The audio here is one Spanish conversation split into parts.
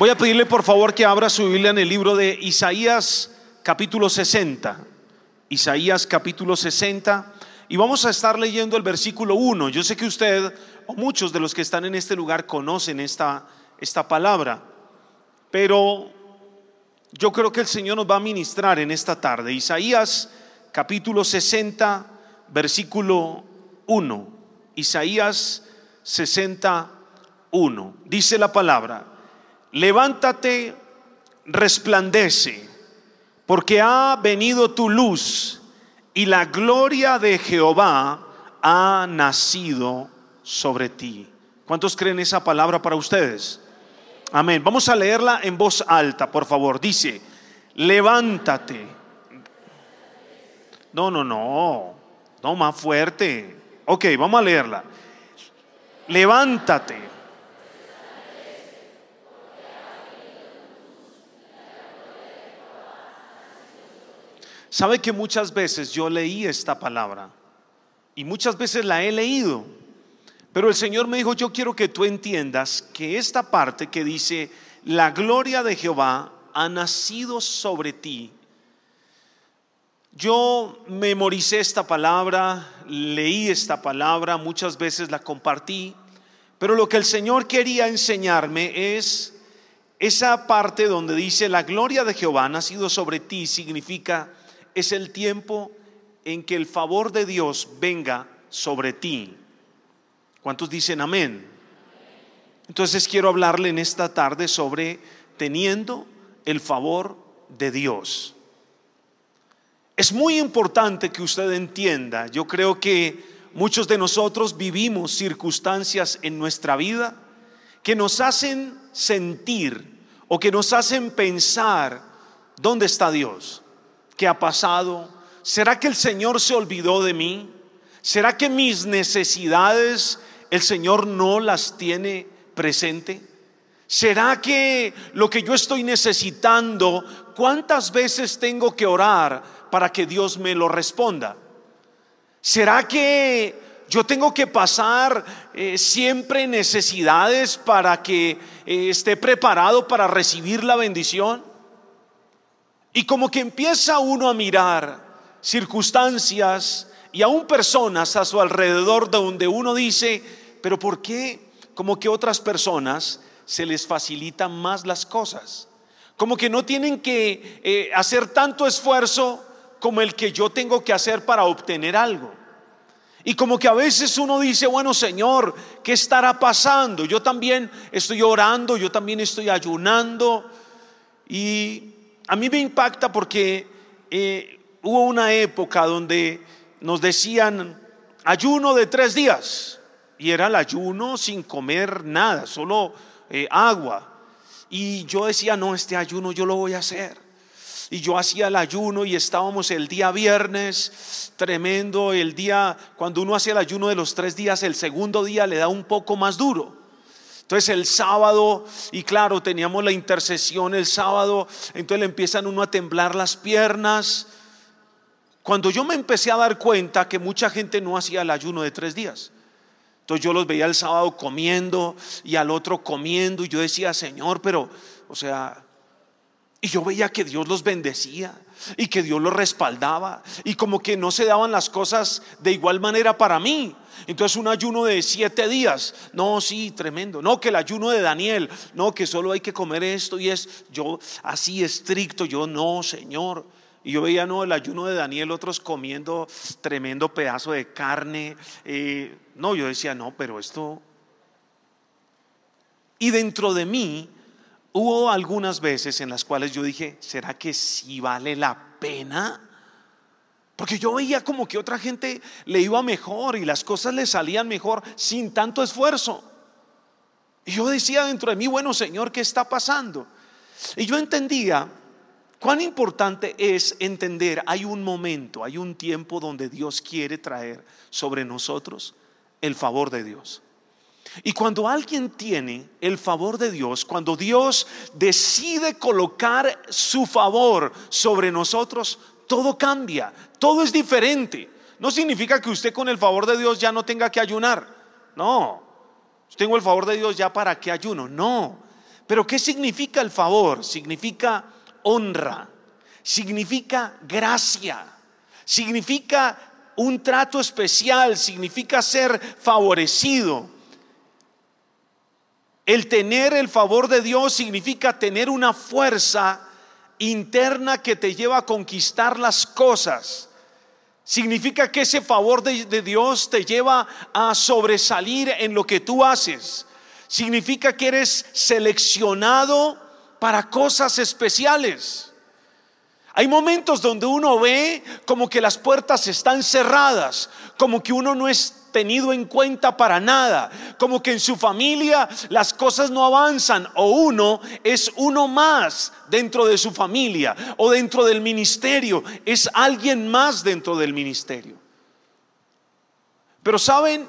Voy a pedirle por favor que abra su Biblia en el libro de Isaías capítulo 60. Isaías capítulo 60. Y vamos a estar leyendo el versículo 1. Yo sé que usted o muchos de los que están en este lugar conocen esta, esta palabra. Pero yo creo que el Señor nos va a ministrar en esta tarde. Isaías capítulo 60, versículo 1. Isaías 61. Dice la palabra levántate, resplandece, porque ha venido tu luz y la gloria de Jehová ha nacido sobre ti. ¿Cuántos creen esa palabra para ustedes? Amén. Vamos a leerla en voz alta, por favor. Dice, levántate. No, no, no. No, más fuerte. Ok, vamos a leerla. Levántate Sabe que muchas veces yo leí esta palabra y muchas veces la he leído, pero el Señor me dijo, yo quiero que tú entiendas que esta parte que dice, la gloria de Jehová ha nacido sobre ti. Yo memoricé esta palabra, leí esta palabra, muchas veces la compartí, pero lo que el Señor quería enseñarme es esa parte donde dice, la gloria de Jehová ha nacido sobre ti, significa es el tiempo en que el favor de Dios venga sobre ti. ¿Cuántos dicen amén? Entonces quiero hablarle en esta tarde sobre teniendo el favor de Dios. Es muy importante que usted entienda, yo creo que muchos de nosotros vivimos circunstancias en nuestra vida que nos hacen sentir o que nos hacen pensar, ¿dónde está Dios? ¿Qué ha pasado? ¿Será que el Señor se olvidó de mí? ¿Será que mis necesidades el Señor no las tiene presente? ¿Será que lo que yo estoy necesitando, cuántas veces tengo que orar para que Dios me lo responda? ¿Será que yo tengo que pasar eh, siempre necesidades para que eh, esté preparado para recibir la bendición? Y como que empieza uno a mirar circunstancias y aún personas a su alrededor donde uno dice, pero ¿por qué como que otras personas se les facilitan más las cosas? Como que no tienen que eh, hacer tanto esfuerzo como el que yo tengo que hacer para obtener algo. Y como que a veces uno dice, bueno Señor, ¿qué estará pasando? Yo también estoy orando, yo también estoy ayunando. Y a mí me impacta porque eh, hubo una época donde nos decían ayuno de tres días y era el ayuno sin comer nada, solo eh, agua. Y yo decía, no, este ayuno yo lo voy a hacer. Y yo hacía el ayuno y estábamos el día viernes, tremendo, el día, cuando uno hace el ayuno de los tres días, el segundo día le da un poco más duro. Entonces el sábado, y claro, teníamos la intercesión el sábado, entonces le empiezan uno a temblar las piernas. Cuando yo me empecé a dar cuenta que mucha gente no hacía el ayuno de tres días. Entonces yo los veía el sábado comiendo y al otro comiendo y yo decía, Señor, pero, o sea, y yo veía que Dios los bendecía y que Dios los respaldaba y como que no se daban las cosas de igual manera para mí. Entonces un ayuno de siete días, no, sí, tremendo. No, que el ayuno de Daniel, no, que solo hay que comer esto y es yo así estricto, yo no, Señor. Y yo veía, no, el ayuno de Daniel, otros comiendo tremendo pedazo de carne. Eh, no, yo decía, no, pero esto... Y dentro de mí hubo algunas veces en las cuales yo dije, ¿será que sí vale la pena? Porque yo veía como que otra gente le iba mejor y las cosas le salían mejor sin tanto esfuerzo. Y yo decía dentro de mí, bueno Señor, ¿qué está pasando? Y yo entendía cuán importante es entender, hay un momento, hay un tiempo donde Dios quiere traer sobre nosotros el favor de Dios. Y cuando alguien tiene el favor de Dios, cuando Dios decide colocar su favor sobre nosotros, todo cambia, todo es diferente. No significa que usted con el favor de Dios ya no tenga que ayunar. No. Tengo el favor de Dios ya para que ayuno. No. Pero ¿qué significa el favor? Significa honra, significa gracia, significa un trato especial, significa ser favorecido. El tener el favor de Dios significa tener una fuerza interna que te lleva a conquistar las cosas. Significa que ese favor de, Dios te lleva a sobresalir en lo que tú haces. Significa que eres seleccionado para cosas especiales. Hay momentos donde uno ve como que las puertas están cerradas, como que uno no es tenido en cuenta para nada, como que en su familia las cosas no avanzan o uno es uno más dentro de su familia o dentro del ministerio, es alguien más dentro del ministerio. Pero saben,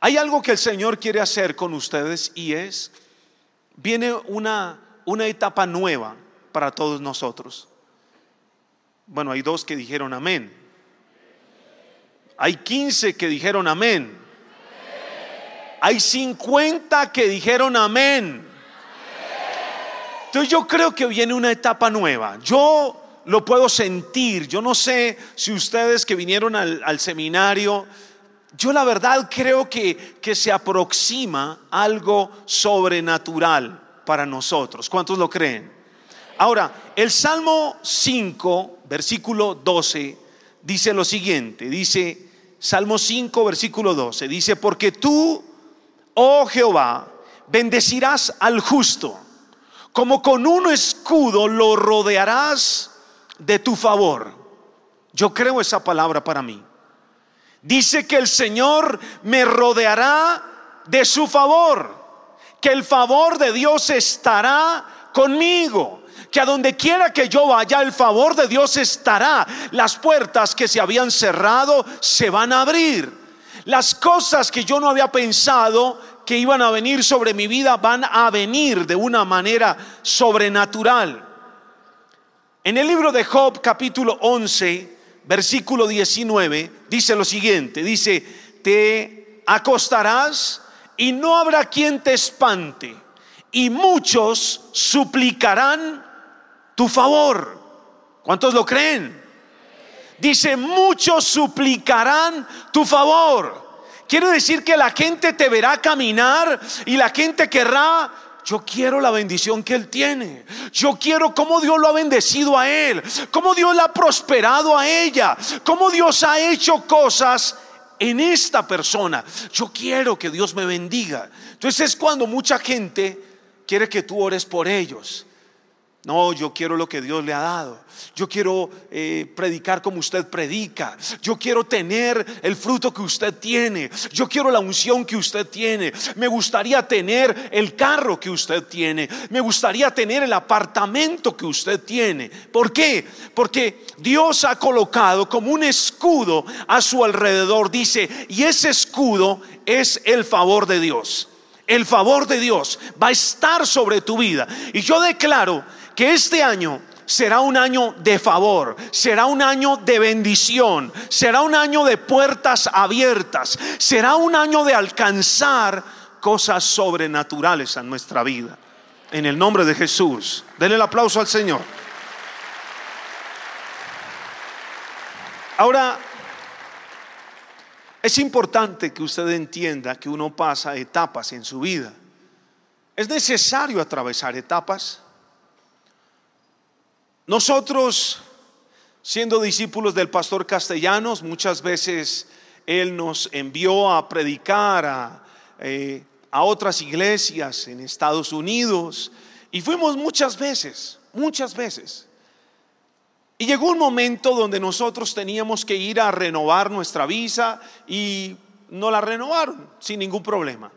hay algo que el Señor quiere hacer con ustedes y es, viene una, una etapa nueva para todos nosotros. Bueno, hay dos que dijeron amén. Hay 15 que dijeron amén. Hay 50 que dijeron amén. Entonces yo creo que viene una etapa nueva. Yo lo puedo sentir. Yo no sé si ustedes que vinieron al, seminario, yo la verdad creo que, que se aproxima algo sobrenatural para nosotros. ¿Cuántos lo creen? Ahora, el Salmo 5, versículo 12, dice lo siguiente, dice, Salmo 5, versículo 12, dice, porque tú, oh Jehová, bendecirás al justo, como con un escudo lo rodearás de tu favor. Yo creo esa palabra para mí. Dice que el Señor me rodeará de su favor, que el favor de Dios estará conmigo que a donde quiera que yo vaya, el favor de Dios estará. Las puertas que se habían cerrado se van a abrir. Las cosas que yo no había pensado que iban a venir sobre mi vida van a venir de una manera sobrenatural. En el libro de Job capítulo 11, versículo 19, dice lo siguiente, dice, te acostarás y no habrá quien te espante, y muchos suplicarán tu favor. ¿Cuántos lo creen? Dice, muchos suplicarán tu favor. Quiere decir que la gente te verá caminar y la gente querrá yo quiero la bendición que Él tiene. Yo quiero cómo Dios lo ha bendecido a Él. Cómo Dios la ha prosperado a ella. Cómo Dios ha hecho cosas en esta persona. Yo quiero que Dios me bendiga. Entonces es cuando mucha gente quiere que tú ores por ellos. No, yo quiero lo que Dios le ha dado. Yo quiero eh, predicar como usted predica. Yo quiero tener el fruto que usted tiene. Yo quiero la unción que usted tiene. Me gustaría tener el carro que usted tiene. Me gustaría tener el apartamento que usted tiene. ¿Por qué? Porque Dios ha colocado como un escudo a su alrededor. Dice, y ese escudo es el favor de Dios. El favor de Dios va a estar sobre tu vida. Y yo declaro que este año será un año de favor, será un año de bendición, será un año de puertas abiertas, será un año de alcanzar cosas sobrenaturales a nuestra vida. En el nombre de Jesús, denle el aplauso al Señor. Ahora, es importante que usted entienda que uno pasa etapas en su vida. Es necesario atravesar etapas. Nosotros, siendo discípulos del pastor Castellanos, muchas veces él nos envió a predicar a, eh, a otras iglesias en Estados Unidos y fuimos muchas veces, muchas veces. Y llegó un momento donde nosotros teníamos que ir a renovar nuestra visa y no la renovaron sin ningún problema.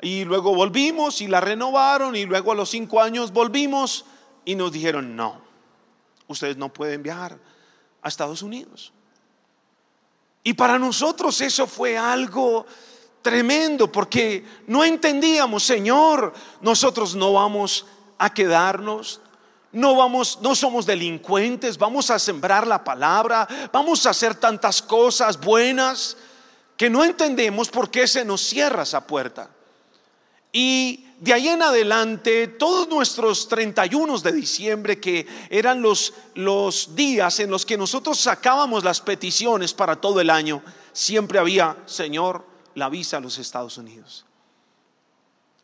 Y luego volvimos y la renovaron y luego a los cinco años volvimos y nos dijeron no ustedes no pueden viajar a Estados Unidos. Y para nosotros eso fue algo tremendo porque no entendíamos, Señor, nosotros no vamos a quedarnos, no vamos, no somos delincuentes, vamos a sembrar la palabra, vamos a hacer tantas cosas buenas que no entendemos por qué se nos cierra esa puerta. Y de ahí en adelante, todos nuestros 31 de diciembre, que eran los, los días en los que nosotros sacábamos las peticiones para todo el año, siempre había, Señor, la visa a los Estados Unidos.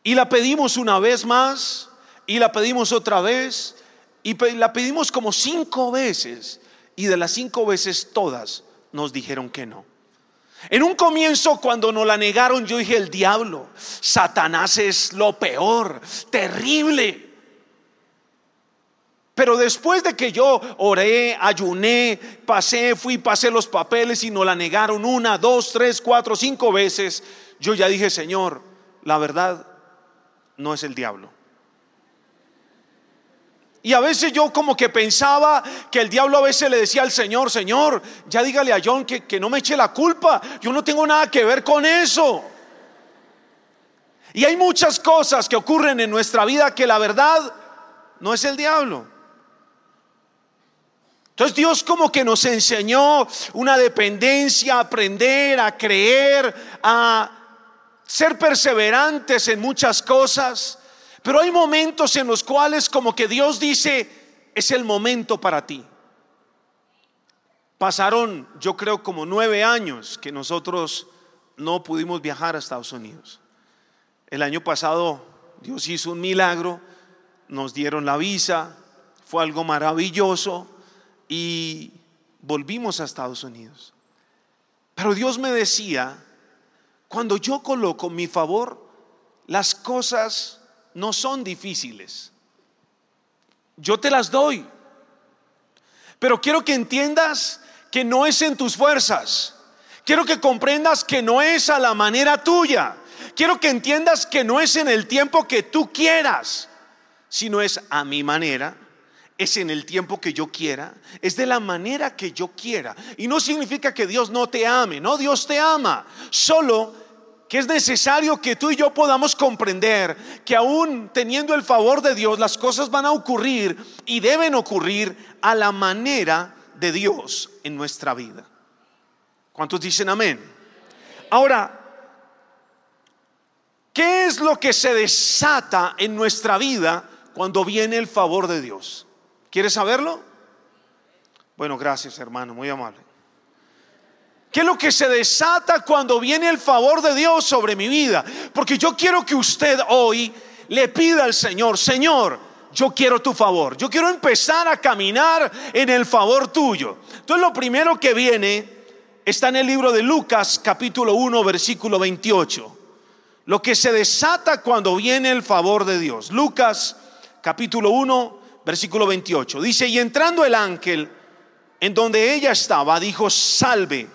Y la pedimos una vez más, y la pedimos otra vez, y la pedimos como cinco veces, y de las cinco veces todas nos dijeron que no. En un comienzo cuando nos la negaron yo dije, el diablo, Satanás es lo peor, terrible. Pero después de que yo oré, ayuné, pasé, fui, pasé los papeles y nos la negaron una, dos, tres, cuatro, cinco veces, yo ya dije, Señor, la verdad no es el diablo. Y a veces yo como que pensaba que el diablo a veces le decía al Señor, Señor, ya dígale a John que, que no me eche la culpa, yo no tengo nada que ver con eso. Y hay muchas cosas que ocurren en nuestra vida que la verdad no es el diablo. Entonces Dios como que nos enseñó una dependencia, a aprender, a creer, a ser perseverantes en muchas cosas. Pero hay momentos en los cuales como que Dios dice, es el momento para ti. Pasaron, yo creo, como nueve años que nosotros no pudimos viajar a Estados Unidos. El año pasado Dios hizo un milagro, nos dieron la visa, fue algo maravilloso y volvimos a Estados Unidos. Pero Dios me decía, cuando yo coloco mi favor, las cosas no son difíciles. Yo te las doy. Pero quiero que entiendas que no es en tus fuerzas. Quiero que comprendas que no es a la manera tuya. Quiero que entiendas que no es en el tiempo que tú quieras, sino es a mi manera, es en el tiempo que yo quiera, es de la manera que yo quiera. Y no significa que Dios no te ame, no, Dios te ama. Solo que es necesario que tú y yo podamos comprender que aún teniendo el favor de Dios, las cosas van a ocurrir y deben ocurrir a la manera de Dios en nuestra vida. ¿Cuántos dicen amén? Ahora, ¿qué es lo que se desata en nuestra vida cuando viene el favor de Dios? ¿Quieres saberlo? Bueno, gracias hermano, muy amable. ¿Qué es lo que se desata cuando viene el favor de Dios sobre mi vida? Porque yo quiero que usted hoy le pida al Señor, Señor, yo quiero tu favor. Yo quiero empezar a caminar en el favor tuyo. Entonces lo primero que viene está en el libro de Lucas capítulo 1 versículo 28. Lo que se desata cuando viene el favor de Dios. Lucas capítulo 1 versículo 28. Dice, y entrando el ángel en donde ella estaba, dijo, salve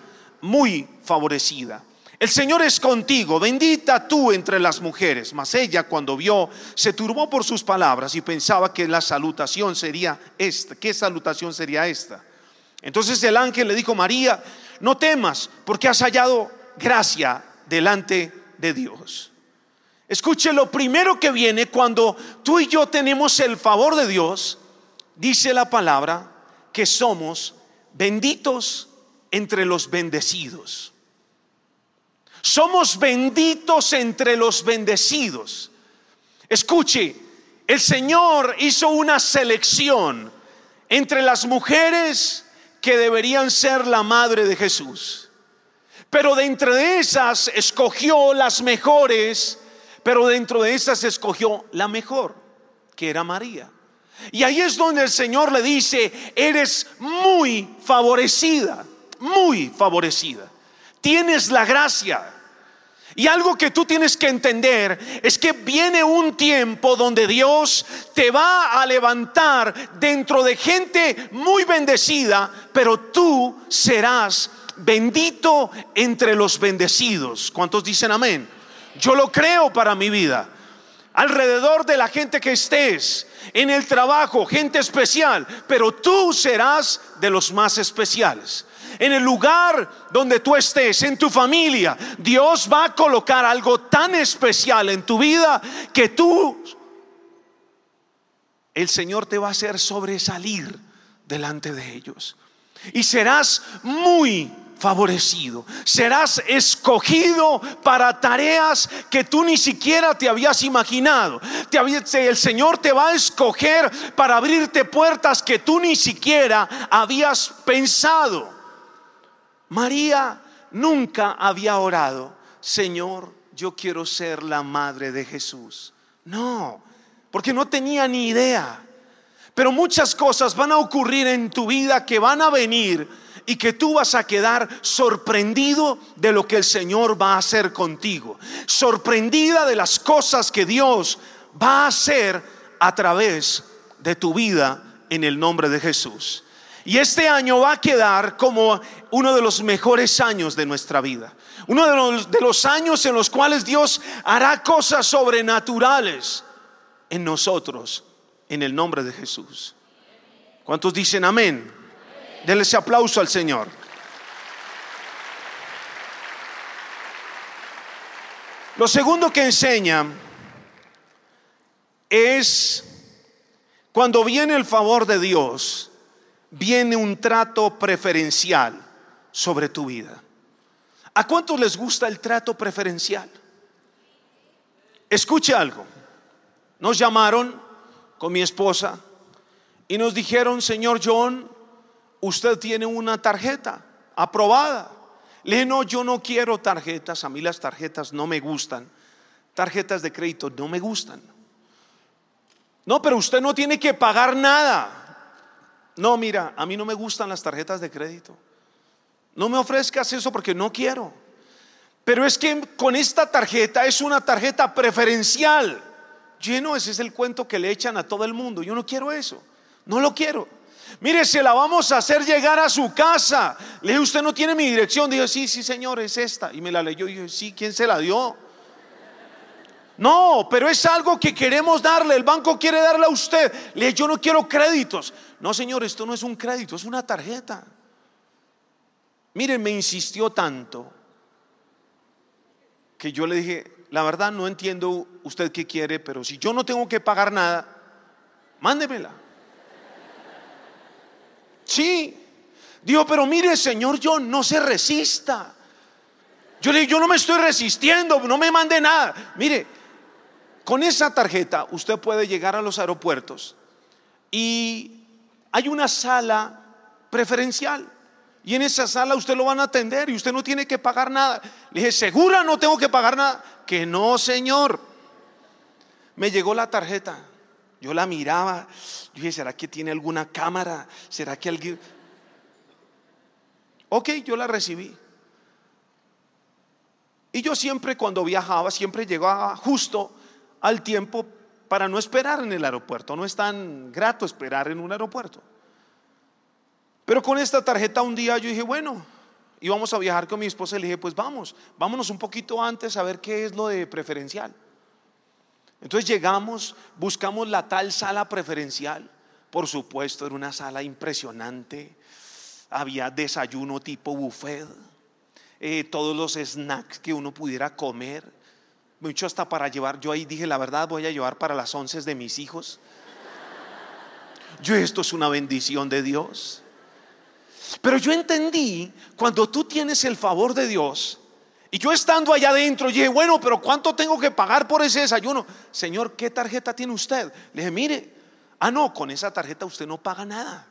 muy favorecida. El Señor es contigo, bendita tú entre las mujeres. Mas ella cuando vio, se turbó por sus palabras y pensaba que la salutación sería esta. ¿Qué salutación sería esta? Entonces el ángel le dijo, María, no temas, porque has hallado gracia delante de Dios. Escuche, lo primero que viene cuando tú y yo tenemos el favor de Dios, dice la palabra, que somos benditos entre los bendecidos. Somos benditos entre los bendecidos. Escuche, el Señor hizo una selección entre las mujeres que deberían ser la madre de Jesús. Pero de entre esas escogió las mejores, pero dentro de esas escogió la mejor, que era María. Y ahí es donde el Señor le dice, eres muy favorecida muy favorecida. Tienes la gracia. Y algo que tú tienes que entender es que viene un tiempo donde Dios te va a levantar dentro de gente muy bendecida, pero tú serás bendito entre los bendecidos. ¿Cuántos dicen amén? Yo lo creo para mi vida. Alrededor de la gente que estés, en el trabajo, gente especial, pero tú serás de los más especiales en el lugar donde tú estés, en tu familia, Dios va a colocar algo tan especial en tu vida que tú, el Señor te va a hacer sobresalir delante de ellos. Y serás muy favorecido. Serás escogido para tareas que tú ni siquiera te habías imaginado. el Señor te va a escoger para abrirte puertas que tú ni siquiera habías pensado. María nunca había orado, Señor, yo quiero ser la madre de Jesús. No, porque no tenía ni idea. Pero muchas cosas van a ocurrir en tu vida que van a venir y que tú vas a quedar sorprendido de lo que el Señor va a hacer contigo. Sorprendida de las cosas que Dios va a hacer a través de tu vida en el nombre de Jesús. Y este año va a quedar como uno de los mejores años de nuestra vida. Uno de los, de los, años en los cuales Dios hará cosas sobrenaturales en nosotros, en el nombre de Jesús. ¿Cuántos dicen amén? Denle ese aplauso al Señor. Lo segundo que enseña es cuando viene el favor de Dios, viene un trato preferencial sobre tu vida. ¿A cuántos les gusta el trato preferencial? Escuche algo. Nos llamaron con mi esposa y nos dijeron, señor John, usted tiene una tarjeta aprobada. Le dije, no, yo no quiero tarjetas, a mí las tarjetas no me gustan. Tarjetas de crédito no me gustan. No, pero usted no tiene que pagar nada. No, mira, a mí no me gustan las tarjetas de crédito. No me ofrezcas eso porque no quiero. Pero es que con esta tarjeta es una tarjeta preferencial. Lleno, ese es el cuento que le echan a todo el mundo. Yo no quiero eso. No lo quiero. Mire, se la vamos a hacer llegar a su casa. Le dije, usted no tiene mi dirección. Dijo, sí, sí, señor, es esta. Y me la leyó. Y dije, sí, ¿quién se la dio? No, pero es algo que queremos darle. El banco quiere darle a usted. Le dije, yo no quiero créditos. No, señor, esto no es un crédito, es una tarjeta. Miren, me insistió tanto que yo le dije, la verdad no entiendo usted qué quiere, pero si yo no tengo que pagar nada, mándemela. Sí. Dijo, pero mire, Señor, yo no se resista. Yo le dije, yo no me estoy resistiendo, no me mande nada. Mire, con esa tarjeta usted puede llegar a los aeropuertos y hay una sala preferencial. Y en esa sala usted lo van a atender y usted no tiene que pagar nada. Le dije, ¿segura no tengo que pagar nada? Que no, señor. Me llegó la tarjeta. Yo la miraba. Yo dije, ¿será que tiene alguna cámara? ¿Será que alguien... Ok, yo la recibí. Y yo siempre cuando viajaba, siempre llegaba justo al tiempo para no esperar en el aeropuerto. No es tan grato esperar en un aeropuerto. Pero con esta tarjeta un día yo dije, bueno, íbamos a viajar con mi esposa y le dije, pues vamos, vámonos un poquito antes a ver qué es lo de preferencial. Entonces llegamos, buscamos la tal sala preferencial. Por supuesto, era una sala impresionante. Había desayuno tipo buffet, eh, todos los snacks que uno pudiera comer. Mucho hasta para llevar. Yo ahí dije, la verdad, voy a llevar para las once de mis hijos. Yo, esto es una bendición de Dios. Pero yo entendí cuando tú tienes el favor de Dios, y yo estando allá adentro, dije, bueno, pero ¿cuánto tengo que pagar por ese desayuno? Señor, ¿qué tarjeta tiene usted? Le dije, mire, ah, no, con esa tarjeta usted no paga nada.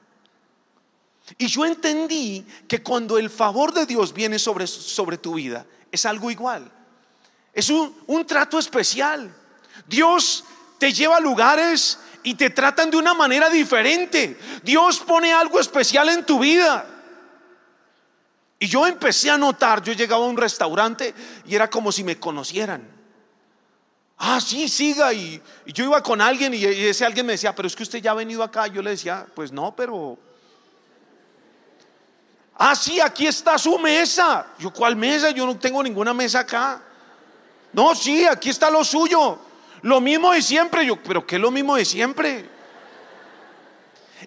Y yo entendí que cuando el favor de Dios viene sobre, sobre tu vida, es algo igual. Es un, un trato especial. Dios te lleva a lugares y te tratan de una manera diferente. Dios pone algo especial en tu vida. Y yo empecé a notar, yo llegaba a un restaurante y era como si me conocieran. Ah, sí, siga. Y, yo iba con alguien y, ese alguien me decía, pero es que usted ya ha venido acá. Yo le decía, pues no, pero... Ah, sí, aquí está su mesa. Yo, ¿cuál mesa? Yo no tengo ninguna mesa acá. No, sí, aquí está lo suyo. Lo mismo de siempre. Yo, pero ¿qué es lo mismo de siempre?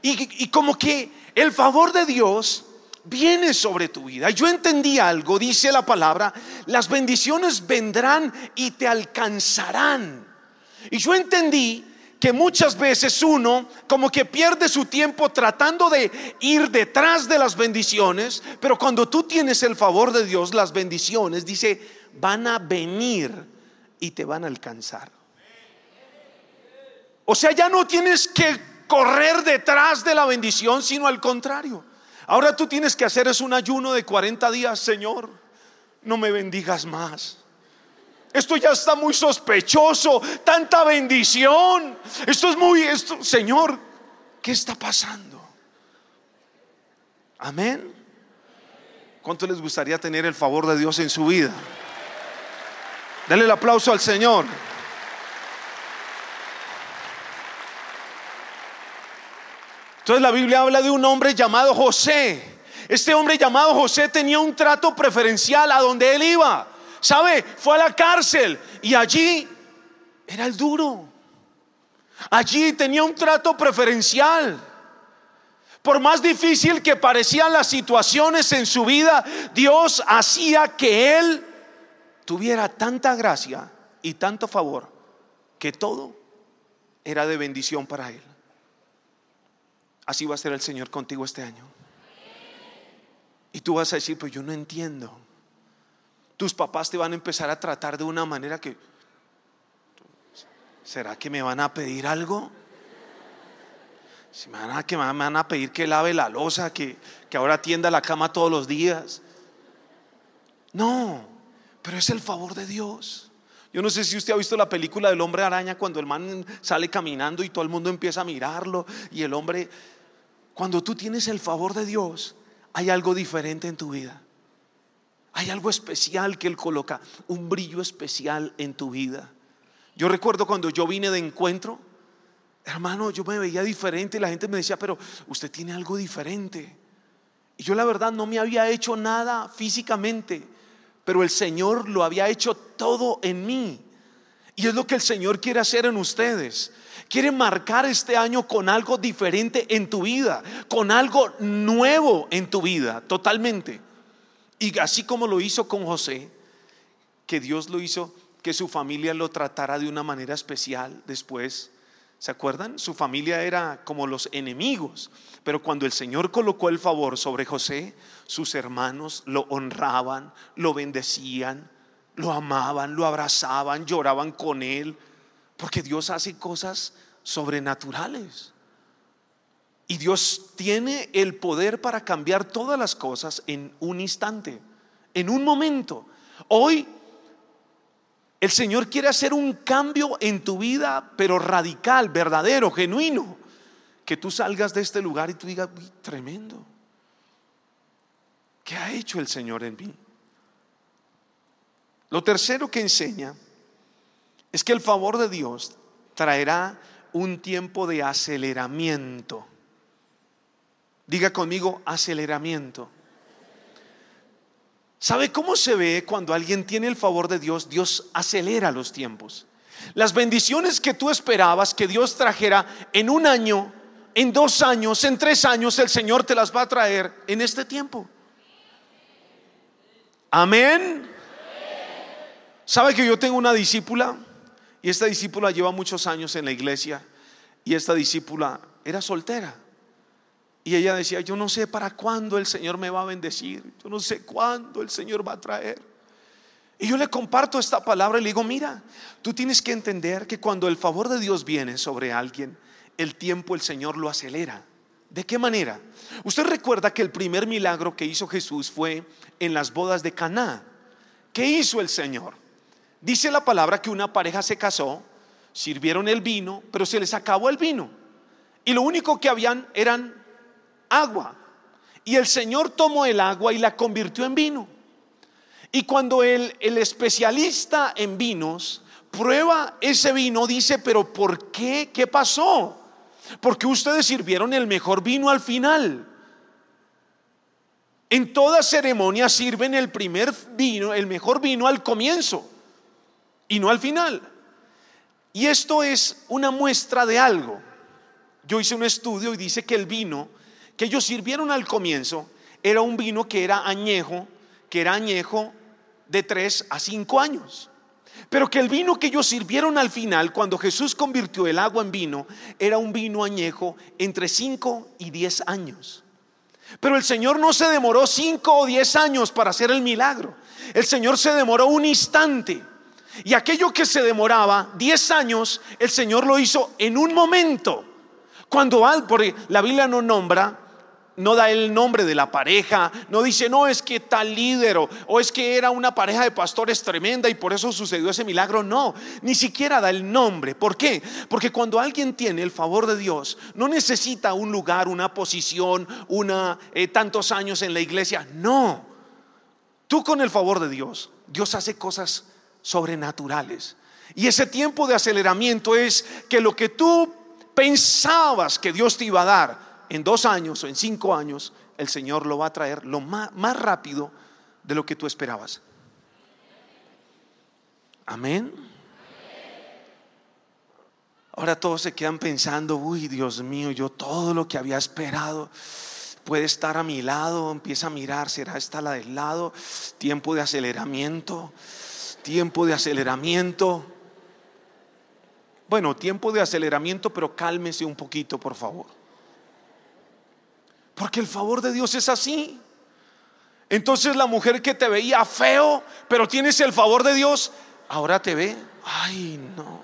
Y, y como que el favor de Dios viene sobre tu vida. Yo entendí algo, dice la palabra, las bendiciones vendrán y te alcanzarán. Y yo entendí que muchas veces uno como que pierde su tiempo tratando de ir detrás de las bendiciones, pero cuando tú tienes el favor de Dios, las bendiciones, dice, van a venir y te van a alcanzar. O sea, ya no tienes que correr detrás de la bendición, sino al contrario. Ahora tú tienes que hacer es un ayuno de 40 días, Señor, no me bendigas más. Esto ya está muy sospechoso, tanta bendición. Esto es muy, esto, Señor, ¿qué está pasando? Amén. ¿Cuánto les gustaría tener el favor de Dios en su vida? Dale el aplauso al Señor. Entonces la Biblia habla de un hombre llamado José. Este hombre llamado José tenía un trato preferencial a donde él iba. ¿Sabe? Fue a la cárcel y allí era el duro. Allí tenía un trato preferencial. Por más difícil que parecían las situaciones en su vida, Dios hacía que él tuviera tanta gracia y tanto favor que todo era de bendición para él. Así va a ser el Señor contigo este año. Y tú vas a decir, pues yo no entiendo tus papás te van a empezar a tratar de una manera que, ¿será que me van a pedir algo? Si me van a, que me van a pedir que lave la losa, que, que ahora tienda la cama todos los días. No, pero es el favor de Dios. Yo no sé si usted ha visto la película del hombre araña cuando el man sale caminando y todo el mundo empieza a mirarlo y el hombre, cuando tú tienes el favor de Dios, hay algo diferente en tu vida. Hay algo especial que Él coloca, un brillo especial en tu vida. Yo recuerdo cuando yo vine de encuentro, hermano, yo me veía diferente y la gente me decía, pero usted tiene algo diferente. Y yo la verdad no me había hecho nada físicamente, pero el Señor lo había hecho todo en mí. Y es lo que el Señor quiere hacer en ustedes. Quiere marcar este año con algo diferente en tu vida, con algo nuevo en tu vida, totalmente. Y así como lo hizo con José, que Dios lo hizo, que su familia lo tratara de una manera especial después. ¿Se acuerdan? Su familia era como los enemigos, pero cuando el Señor colocó el favor sobre José, sus hermanos lo honraban, lo bendecían, lo amaban, lo abrazaban, lloraban con él, porque Dios hace cosas sobrenaturales. Y Dios tiene el poder para cambiar todas las cosas en un instante, en un momento. Hoy el Señor quiere hacer un cambio en tu vida, pero radical, verdadero, genuino. Que tú salgas de este lugar y tú digas, tremendo. ¿Qué ha hecho el Señor en mí? Lo tercero que enseña es que el favor de Dios traerá un tiempo de aceleramiento. Diga conmigo aceleramiento. ¿Sabe cómo se ve cuando alguien tiene el favor de Dios? Dios acelera los tiempos. Las bendiciones que tú esperabas que Dios trajera en un año, en dos años, en tres años, el Señor te las va a traer en este tiempo. Amén. ¿Sabe que yo tengo una discípula? Y esta discípula lleva muchos años en la iglesia. Y esta discípula era soltera. Y ella decía, yo no sé para cuándo el Señor me va a bendecir, yo no sé cuándo el Señor va a traer. Y yo le comparto esta palabra y le digo, mira, tú tienes que entender que cuando el favor de Dios viene sobre alguien, el tiempo el Señor lo acelera. ¿De qué manera? Usted recuerda que el primer milagro que hizo Jesús fue en las bodas de Caná. ¿Qué hizo el Señor? Dice la palabra que una pareja se casó, sirvieron el vino, pero se les acabó el vino. Y lo único que habían eran agua. Y el Señor tomó el agua y la convirtió en vino. Y cuando el, el especialista en vinos prueba ese vino, dice, pero ¿por qué? ¿Qué pasó? Porque ustedes sirvieron el mejor vino al final. En toda ceremonia sirven el primer vino, el mejor vino al comienzo y no al final. Y esto es una muestra de algo. Yo hice un estudio y dice que el vino que ellos sirvieron al comienzo era un vino que era añejo, que era añejo de 3 a 5 años. Pero que el vino que ellos sirvieron al final, cuando Jesús convirtió el agua en vino, era un vino añejo entre 5 y 10 años. Pero el Señor no se demoró 5 o 10 años para hacer el milagro. El Señor se demoró un instante. Y aquello que se demoraba 10 años, el Señor lo hizo en un momento. Cuando porque la Biblia no nombra, no da el nombre de la pareja, no dice, no, es que tal líder o, es que era una pareja de pastores tremenda y por eso sucedió ese milagro. No, ni siquiera da el nombre. ¿Por qué? Porque cuando alguien tiene el favor de Dios, no necesita un lugar, una posición, una eh, tantos años en la iglesia. No, tú con el favor de Dios, Dios hace cosas sobrenaturales. Y ese tiempo de aceleramiento es que lo que tú pensabas que Dios te iba a dar, en dos años o en cinco años, el Señor lo va a traer lo más, más rápido de lo que tú esperabas. Amén. Ahora todos se quedan pensando, uy, Dios mío, yo todo lo que había esperado puede estar a mi lado, empieza a mirar, será esta la del lado, tiempo de aceleramiento, tiempo de aceleramiento. Bueno, tiempo de aceleramiento, pero cálmese un poquito, por favor. Porque el favor de Dios es así. Entonces la mujer que te veía feo, pero tienes el favor de Dios, ahora te ve, ay no.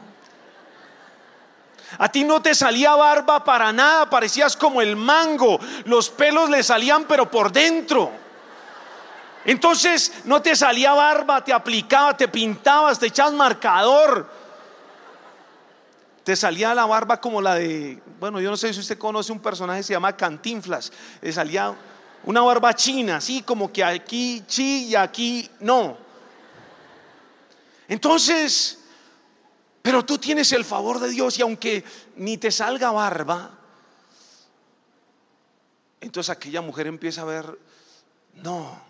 A ti no te salía barba para nada, parecías como el mango, los pelos le salían pero por dentro. Entonces no te salía barba, te aplicaba, te pintabas, te echabas marcador te salía la barba como la de, bueno, yo no sé si usted conoce un personaje que se llama Cantinflas, le salía una barba china, así como que aquí sí y aquí no. Entonces, pero tú tienes el favor de Dios y aunque ni te salga barba, entonces aquella mujer empieza a ver, no,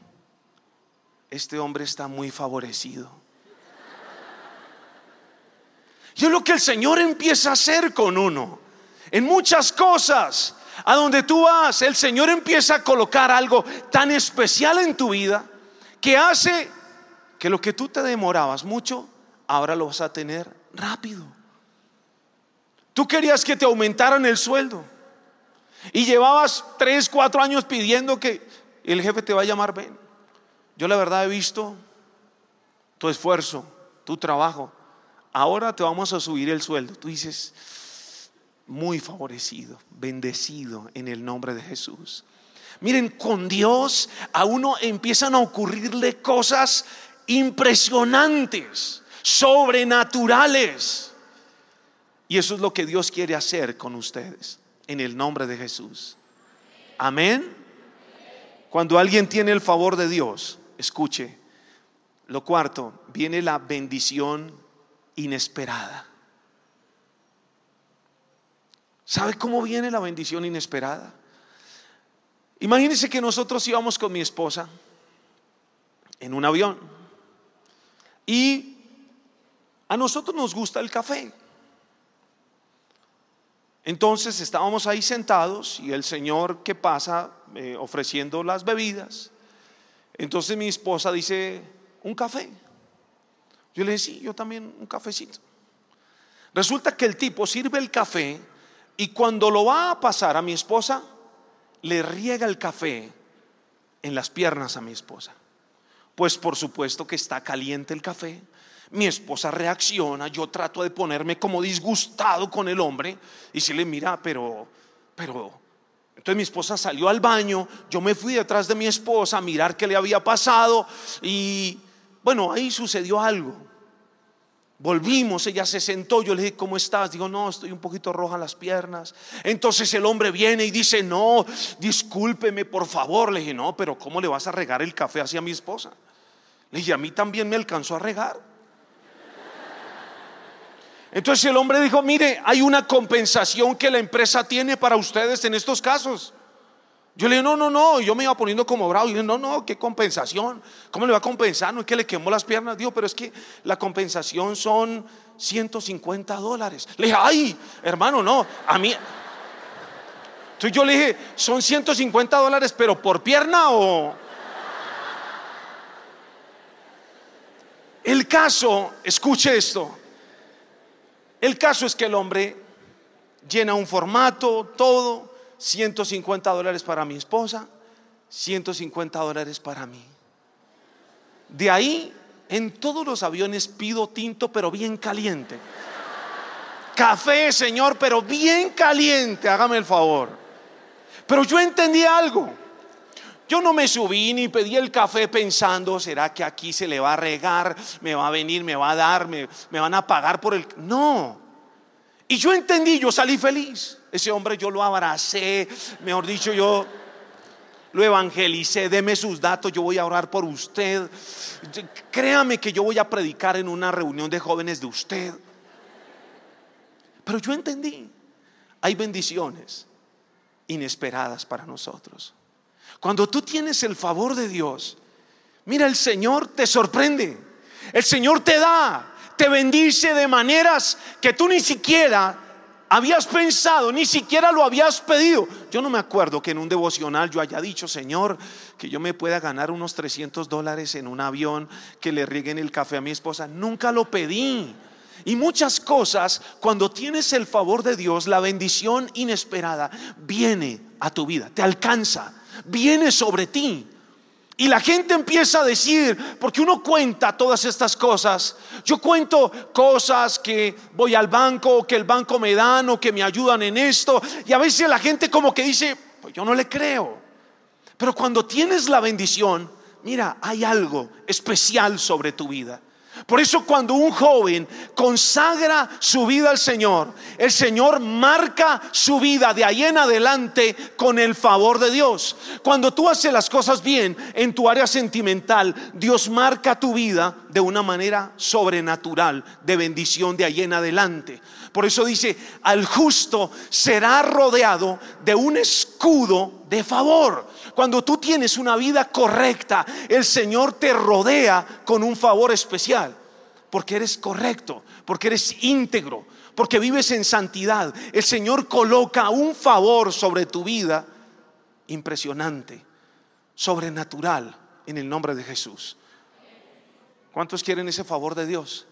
este hombre está muy favorecido. Y es lo que el Señor empieza a hacer con uno. En muchas cosas, a donde tú vas, el Señor empieza a colocar algo tan especial en tu vida que hace que lo que tú te demorabas mucho, ahora lo vas a tener rápido. Tú querías que te aumentaran el sueldo y llevabas tres, cuatro años pidiendo que el jefe te va a llamar, ven. Yo la verdad he visto tu esfuerzo, tu trabajo ahora te vamos a subir el sueldo. Tú dices, muy favorecido, bendecido en el nombre de Jesús. Miren, con Dios a uno empiezan a ocurrirle cosas impresionantes, sobrenaturales. Y eso es lo que Dios quiere hacer con ustedes, en el nombre de Jesús. Amén. Cuando alguien tiene el favor de Dios, escuche, lo cuarto, viene la bendición inesperada. ¿Sabe cómo viene la bendición inesperada? Imagínense que nosotros íbamos con mi esposa en un avión y a nosotros nos gusta el café. Entonces estábamos ahí sentados y el Señor que pasa eh, ofreciendo las bebidas. Entonces mi esposa dice, un café. Yo le dije, sí, yo también un cafecito. Resulta que el tipo sirve el café y cuando lo va a pasar a mi esposa, le riega el café en las piernas a mi esposa. Pues por supuesto que está caliente el café. Mi esposa reacciona, yo trato de ponerme como disgustado con el hombre y si le mira, pero, pero, entonces mi esposa salió al baño, yo me fui detrás de mi esposa a mirar qué le había pasado y bueno, ahí sucedió algo. Volvimos, ella se sentó, yo le dije, ¿cómo estás? Digo, no, estoy un poquito roja las piernas. Entonces el hombre viene y dice, no, discúlpeme, por favor. Le dije, no, pero ¿cómo le vas a regar el café hacia mi esposa? Le dije, a mí también me alcanzó a regar. Entonces el hombre dijo, mire, hay una compensación que la empresa tiene para ustedes en estos casos. Yo le dije, no, no, no, yo me iba poniendo como bravo. Y dije, no, no, qué compensación. ¿Cómo le va a compensar? No es que le quemó las piernas. Digo, pero es que la compensación son 150 dólares. Le dije, ay, hermano, no, a mí. Entonces yo le dije, son 150 dólares, pero por pierna o. El caso, escuche esto, el caso es que el hombre llena un formato, todo, 150 dólares para mi esposa, 150 dólares para mí. De ahí, en todos los aviones pido tinto, pero bien caliente. Café, señor, pero bien caliente, hágame el favor. Pero yo entendí algo. Yo no me subí ni pedí el café pensando, ¿será que aquí se le va a regar? ¿Me va a venir? ¿Me va a dar? ¿Me, me van a pagar por el...? No. Y yo entendí, yo salí feliz. Ese hombre yo lo abracé, mejor dicho, yo lo evangelicé, deme sus datos, yo voy a orar por usted. Créame que yo voy a predicar en una reunión de jóvenes de usted. Pero yo entendí, hay bendiciones inesperadas para nosotros. Cuando tú tienes el favor de Dios, mira, el Señor te sorprende. El Señor te da, bendice de maneras que tú ni siquiera habías pensado, ni siquiera lo habías pedido. Yo no me acuerdo que en un devocional yo haya dicho, Señor, que yo me pueda ganar unos 300 dólares en un avión, que le rieguen el café a mi esposa. Nunca lo pedí. Y muchas cosas, cuando tienes el favor de Dios, la bendición inesperada viene a tu vida, te alcanza, viene sobre ti. Y la gente empieza a decir, porque uno cuenta todas estas cosas, yo cuento cosas que voy al banco, que el banco me dan, o que me ayudan en esto, y a veces la gente como que dice, pues yo no le creo. Pero cuando tienes la bendición, mira, hay algo especial sobre tu vida. Por eso cuando un joven consagra su vida al Señor, el Señor marca su vida de ahí en adelante con el favor de Dios. Cuando tú haces las cosas bien en tu área sentimental, Dios marca tu vida de una manera sobrenatural, de bendición de ahí en adelante. Por eso dice, al justo será rodeado de un escudo de favor. Cuando tú tienes una vida correcta, el Señor te rodea con un favor especial. Porque eres correcto, porque eres íntegro, porque vives en santidad. El Señor coloca un favor sobre tu vida impresionante, sobrenatural, en el nombre de Jesús. ¿Cuántos quieren ese favor de Dios?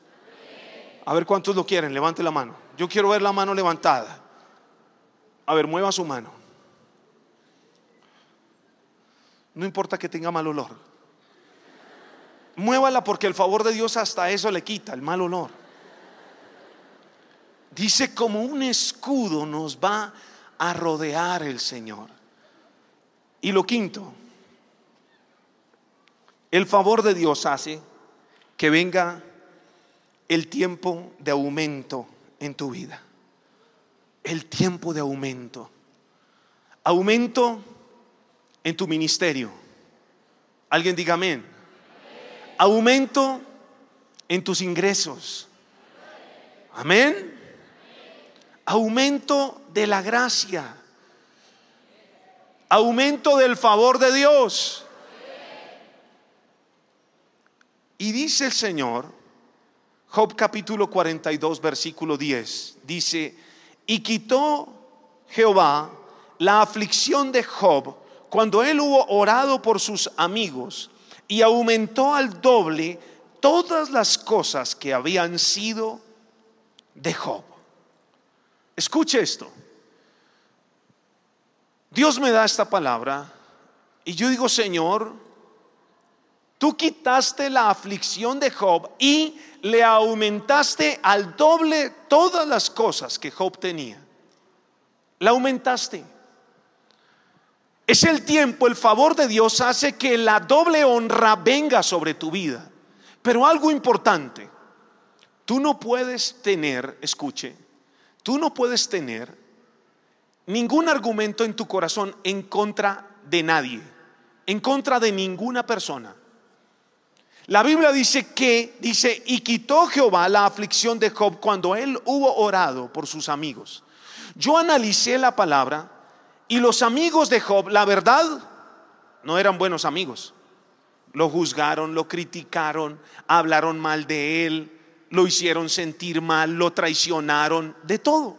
A ver cuántos lo quieren, levante la mano. Yo quiero ver la mano levantada. A ver, mueva su mano. No importa que tenga mal olor. Muévala porque el favor de Dios hasta eso le quita, el mal olor. Dice como un escudo nos va a rodear el Señor. Y lo quinto, el favor de Dios hace que venga el tiempo de aumento en tu vida. El tiempo de aumento. Aumento en tu ministerio. Alguien diga amén. Aumento en tus ingresos. Amén. Aumento de la gracia. Aumento del favor de Dios. Y dice el Señor, Job capítulo 42, versículo 10, dice, y quitó Jehová la aflicción de Job cuando él hubo orado por sus amigos y aumentó al doble todas las cosas que habían sido de Job. Escuche esto. Dios me da esta palabra y yo digo, Señor, tú quitaste la aflicción de Job y le aumentaste al doble todas las cosas que Job tenía. La aumentaste. Es el tiempo, el favor de Dios hace que la doble honra venga sobre tu vida. Pero algo importante, tú no puedes tener, escuche, tú no puedes tener ningún argumento en tu corazón en contra de nadie, en contra de ninguna persona. La Biblia dice que, dice, y quitó Jehová la aflicción de Job cuando él hubo orado por sus amigos. Yo analicé la palabra y los amigos de Job, la verdad, no eran buenos amigos. Lo juzgaron, lo criticaron, hablaron mal de él, lo hicieron sentir mal, lo traicionaron, de todo.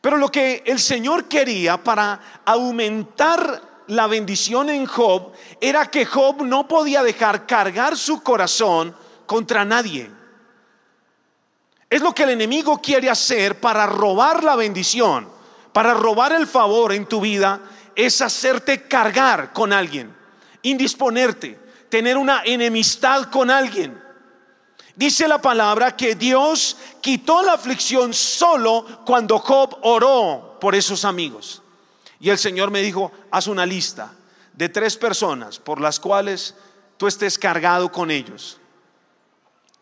Pero lo que el Señor quería para aumentar la bendición en Job era que Job no podía dejar cargar su corazón contra nadie. Es lo que el enemigo quiere hacer para robar la bendición, para robar el favor en tu vida, es hacerte cargar con alguien, indisponerte, tener una enemistad con alguien. Dice la palabra que Dios quitó la aflicción solo cuando Job oró por esos amigos. Y el Señor me dijo, haz una lista de tres personas por las cuales tú estés cargado con ellos.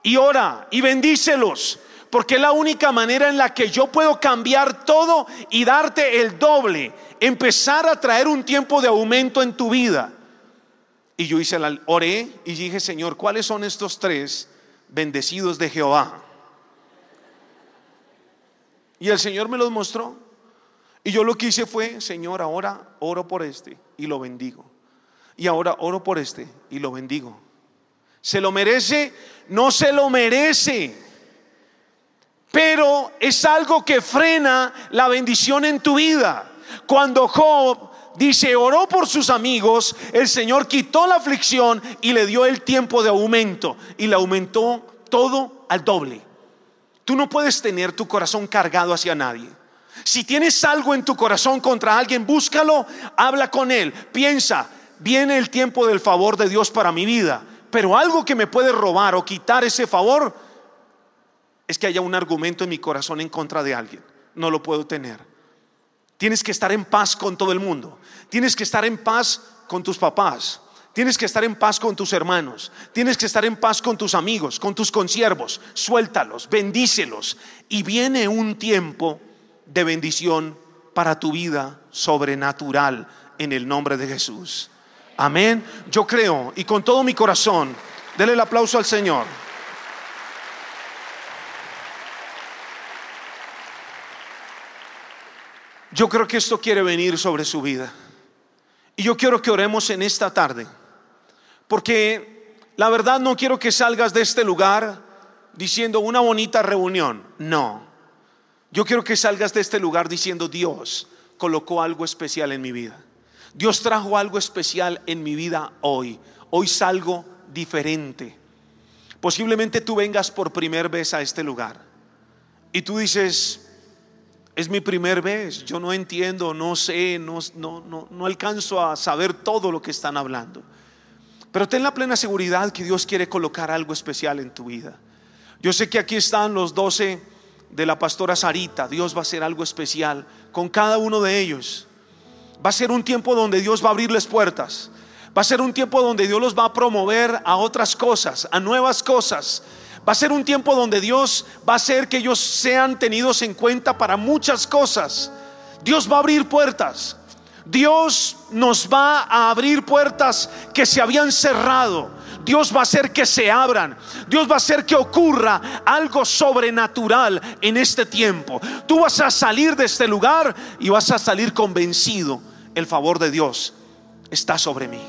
Y ora y bendícelos, porque es la única manera en la que yo puedo cambiar todo y darte el doble, empezar a traer un tiempo de aumento en tu vida. Y yo hice la oré y dije, Señor, ¿cuáles son estos tres bendecidos de Jehová? Y el Señor me los mostró. Y yo lo que hice fue, Señor, ahora oro por este y lo bendigo. Y ahora oro por este y lo bendigo. ¿Se lo merece? No se lo merece. Pero es algo que frena la bendición en tu vida. Cuando Job dice, oró por sus amigos, el Señor quitó la aflicción y le dio el tiempo de aumento. Y le aumentó todo al doble. Tú no puedes tener tu corazón cargado hacia nadie. Si tienes algo en tu corazón contra alguien, búscalo, habla con él, piensa, viene el tiempo del favor de Dios para mi vida, pero algo que me puede robar o quitar ese favor es que haya un argumento en mi corazón en contra de alguien. No lo puedo tener. Tienes que estar en paz con todo el mundo. Tienes que estar en paz con tus papás. Tienes que estar en paz con tus hermanos. Tienes que estar en paz con tus amigos, con tus consiervos. Suéltalos, bendícelos. Y viene un tiempo de bendición para tu vida sobrenatural en el nombre de Jesús. Amén. Yo creo y con todo mi corazón, denle el aplauso al Señor. Yo creo que esto quiere venir sobre su vida. Y yo quiero que oremos en esta tarde. Porque la verdad no quiero que salgas de este lugar diciendo una bonita reunión. No. Yo quiero que salgas de este lugar diciendo, Dios colocó algo especial en mi vida. Dios trajo algo especial en mi vida hoy. Hoy salgo diferente. Posiblemente tú vengas por primera vez a este lugar y tú dices, es mi primer vez, yo no entiendo, no sé, no, no, no, no alcanzo a saber todo lo que están hablando. Pero ten la plena seguridad que Dios quiere colocar algo especial en tu vida. Yo sé que aquí están los doce de la pastora Sarita, Dios va a hacer algo especial con cada uno de ellos. Va a ser un tiempo donde Dios va a abrirles puertas. Va a ser un tiempo donde Dios los va a promover a otras cosas, a nuevas cosas. Va a ser un tiempo donde Dios va a hacer que ellos sean tenidos en cuenta para muchas cosas. Dios va a abrir puertas. Dios nos va a abrir puertas que se habían cerrado. Dios va a hacer que se abran. Dios va a hacer que ocurra algo sobrenatural en este tiempo. Tú vas a salir de este lugar y vas a salir convencido. El favor de Dios está sobre mí.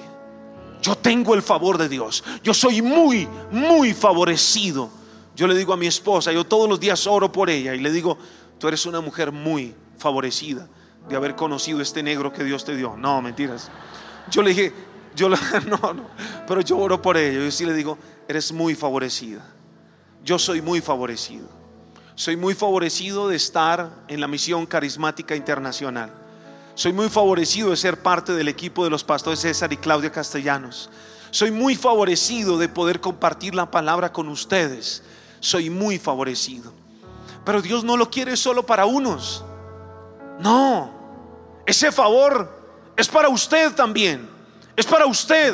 Yo tengo el favor de Dios. Yo soy muy, muy favorecido. Yo le digo a mi esposa, yo todos los días oro por ella y le digo, tú eres una mujer muy favorecida de haber conocido este negro que Dios te dio. No, mentiras. Yo le dije, yo no, no, pero yo oro por ello. Yo sí le digo, eres muy favorecida. Yo soy muy favorecido. Soy muy favorecido de estar en la misión carismática internacional. Soy muy favorecido de ser parte del equipo de los pastores César y Claudia Castellanos. Soy muy favorecido de poder compartir la palabra con ustedes. Soy muy favorecido. Pero Dios no lo quiere solo para unos. No, ese favor es para usted también. Es para usted.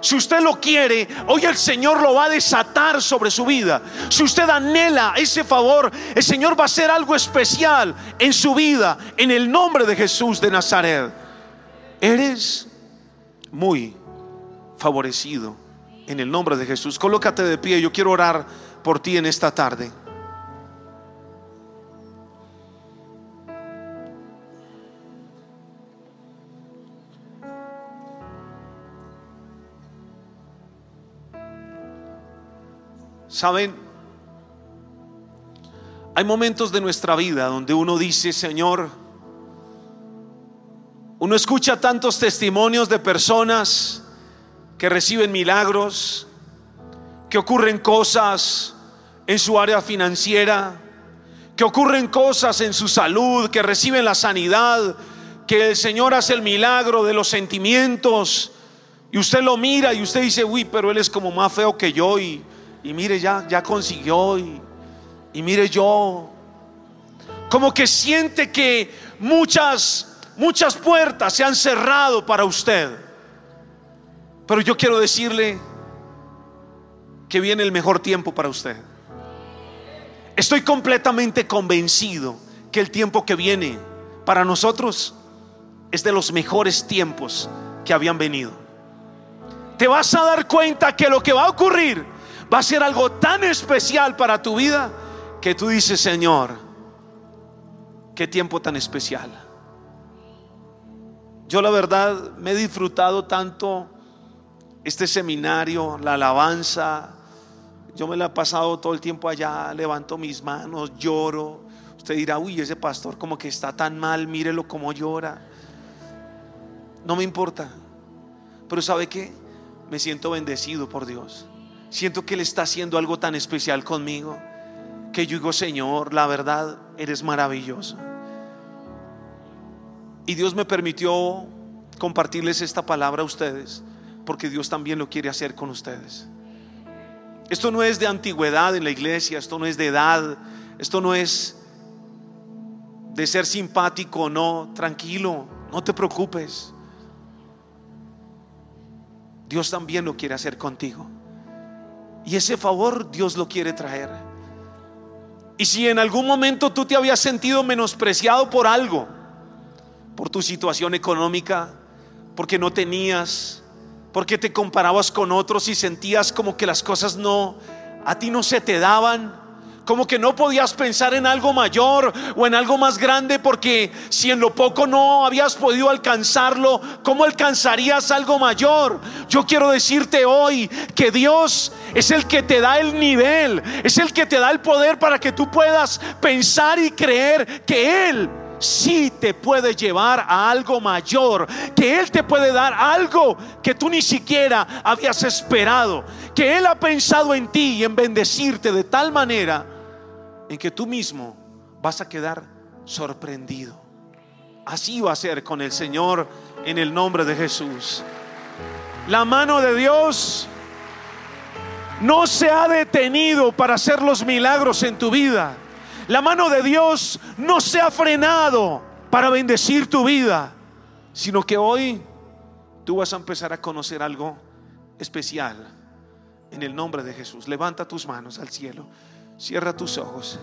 Si usted lo quiere, hoy el Señor lo va a desatar sobre su vida. Si usted anhela ese favor, el Señor va a hacer algo especial en su vida en el nombre de Jesús de Nazaret. Eres muy favorecido en el nombre de Jesús. Colócate de pie, yo quiero orar por ti en esta tarde. Saben, hay momentos de nuestra vida donde uno dice, Señor, uno escucha tantos testimonios de personas que reciben milagros, que ocurren cosas en su área financiera, que ocurren cosas en su salud, que reciben la sanidad, que el Señor hace el milagro de los sentimientos. Y usted lo mira y usted dice, uy, pero él es como más feo que yo. Y, y mire, ya, ya consiguió. Y, y mire yo. Como que siente que muchas, muchas puertas se han cerrado para usted. Pero yo quiero decirle que viene el mejor tiempo para usted. Estoy completamente convencido que el tiempo que viene para nosotros es de los mejores tiempos que habían venido. Te vas a dar cuenta que lo que va a ocurrir va a ser algo tan especial para tu vida que tú dices, Señor, qué tiempo tan especial. Yo la verdad me he disfrutado tanto este seminario, la alabanza, yo me la he pasado todo el tiempo allá, levanto mis manos, lloro. Usted dirá, uy, ese pastor como que está tan mal, mírelo como llora. No me importa. Pero ¿sabe qué? Me siento bendecido por Dios. Siento que Él está haciendo algo tan especial conmigo. Que yo digo, Señor, la verdad, eres maravilloso. Y Dios me permitió compartirles esta palabra a ustedes, porque Dios también lo quiere hacer con ustedes. Esto no es de antigüedad en la iglesia, esto no es de edad, esto no es de ser simpático, no, tranquilo, no te preocupes. Dios también lo quiere hacer contigo. Y ese favor Dios lo quiere traer. Y si en algún momento tú te habías sentido menospreciado por algo, por tu situación económica, porque no tenías porque te comparabas con otros y sentías como que las cosas no, a ti no se te daban. Como que no podías pensar en algo mayor o en algo más grande porque si en lo poco no habías podido alcanzarlo, ¿cómo alcanzarías algo mayor? Yo quiero decirte hoy que Dios es el que te da el nivel, es el que te da el poder para que tú puedas pensar y creer que Él sí te puede llevar a algo mayor, que Él te puede dar algo que tú ni siquiera habías esperado, que Él ha pensado en ti y en bendecirte de tal manera en que tú mismo vas a quedar sorprendido. Así va a ser con el Señor en el nombre de Jesús. La mano de Dios no se ha detenido para hacer los milagros en tu vida. La mano de Dios no se ha frenado para bendecir tu vida, sino que hoy tú vas a empezar a conocer algo especial en el nombre de Jesús. Levanta tus manos al cielo, cierra tus ojos.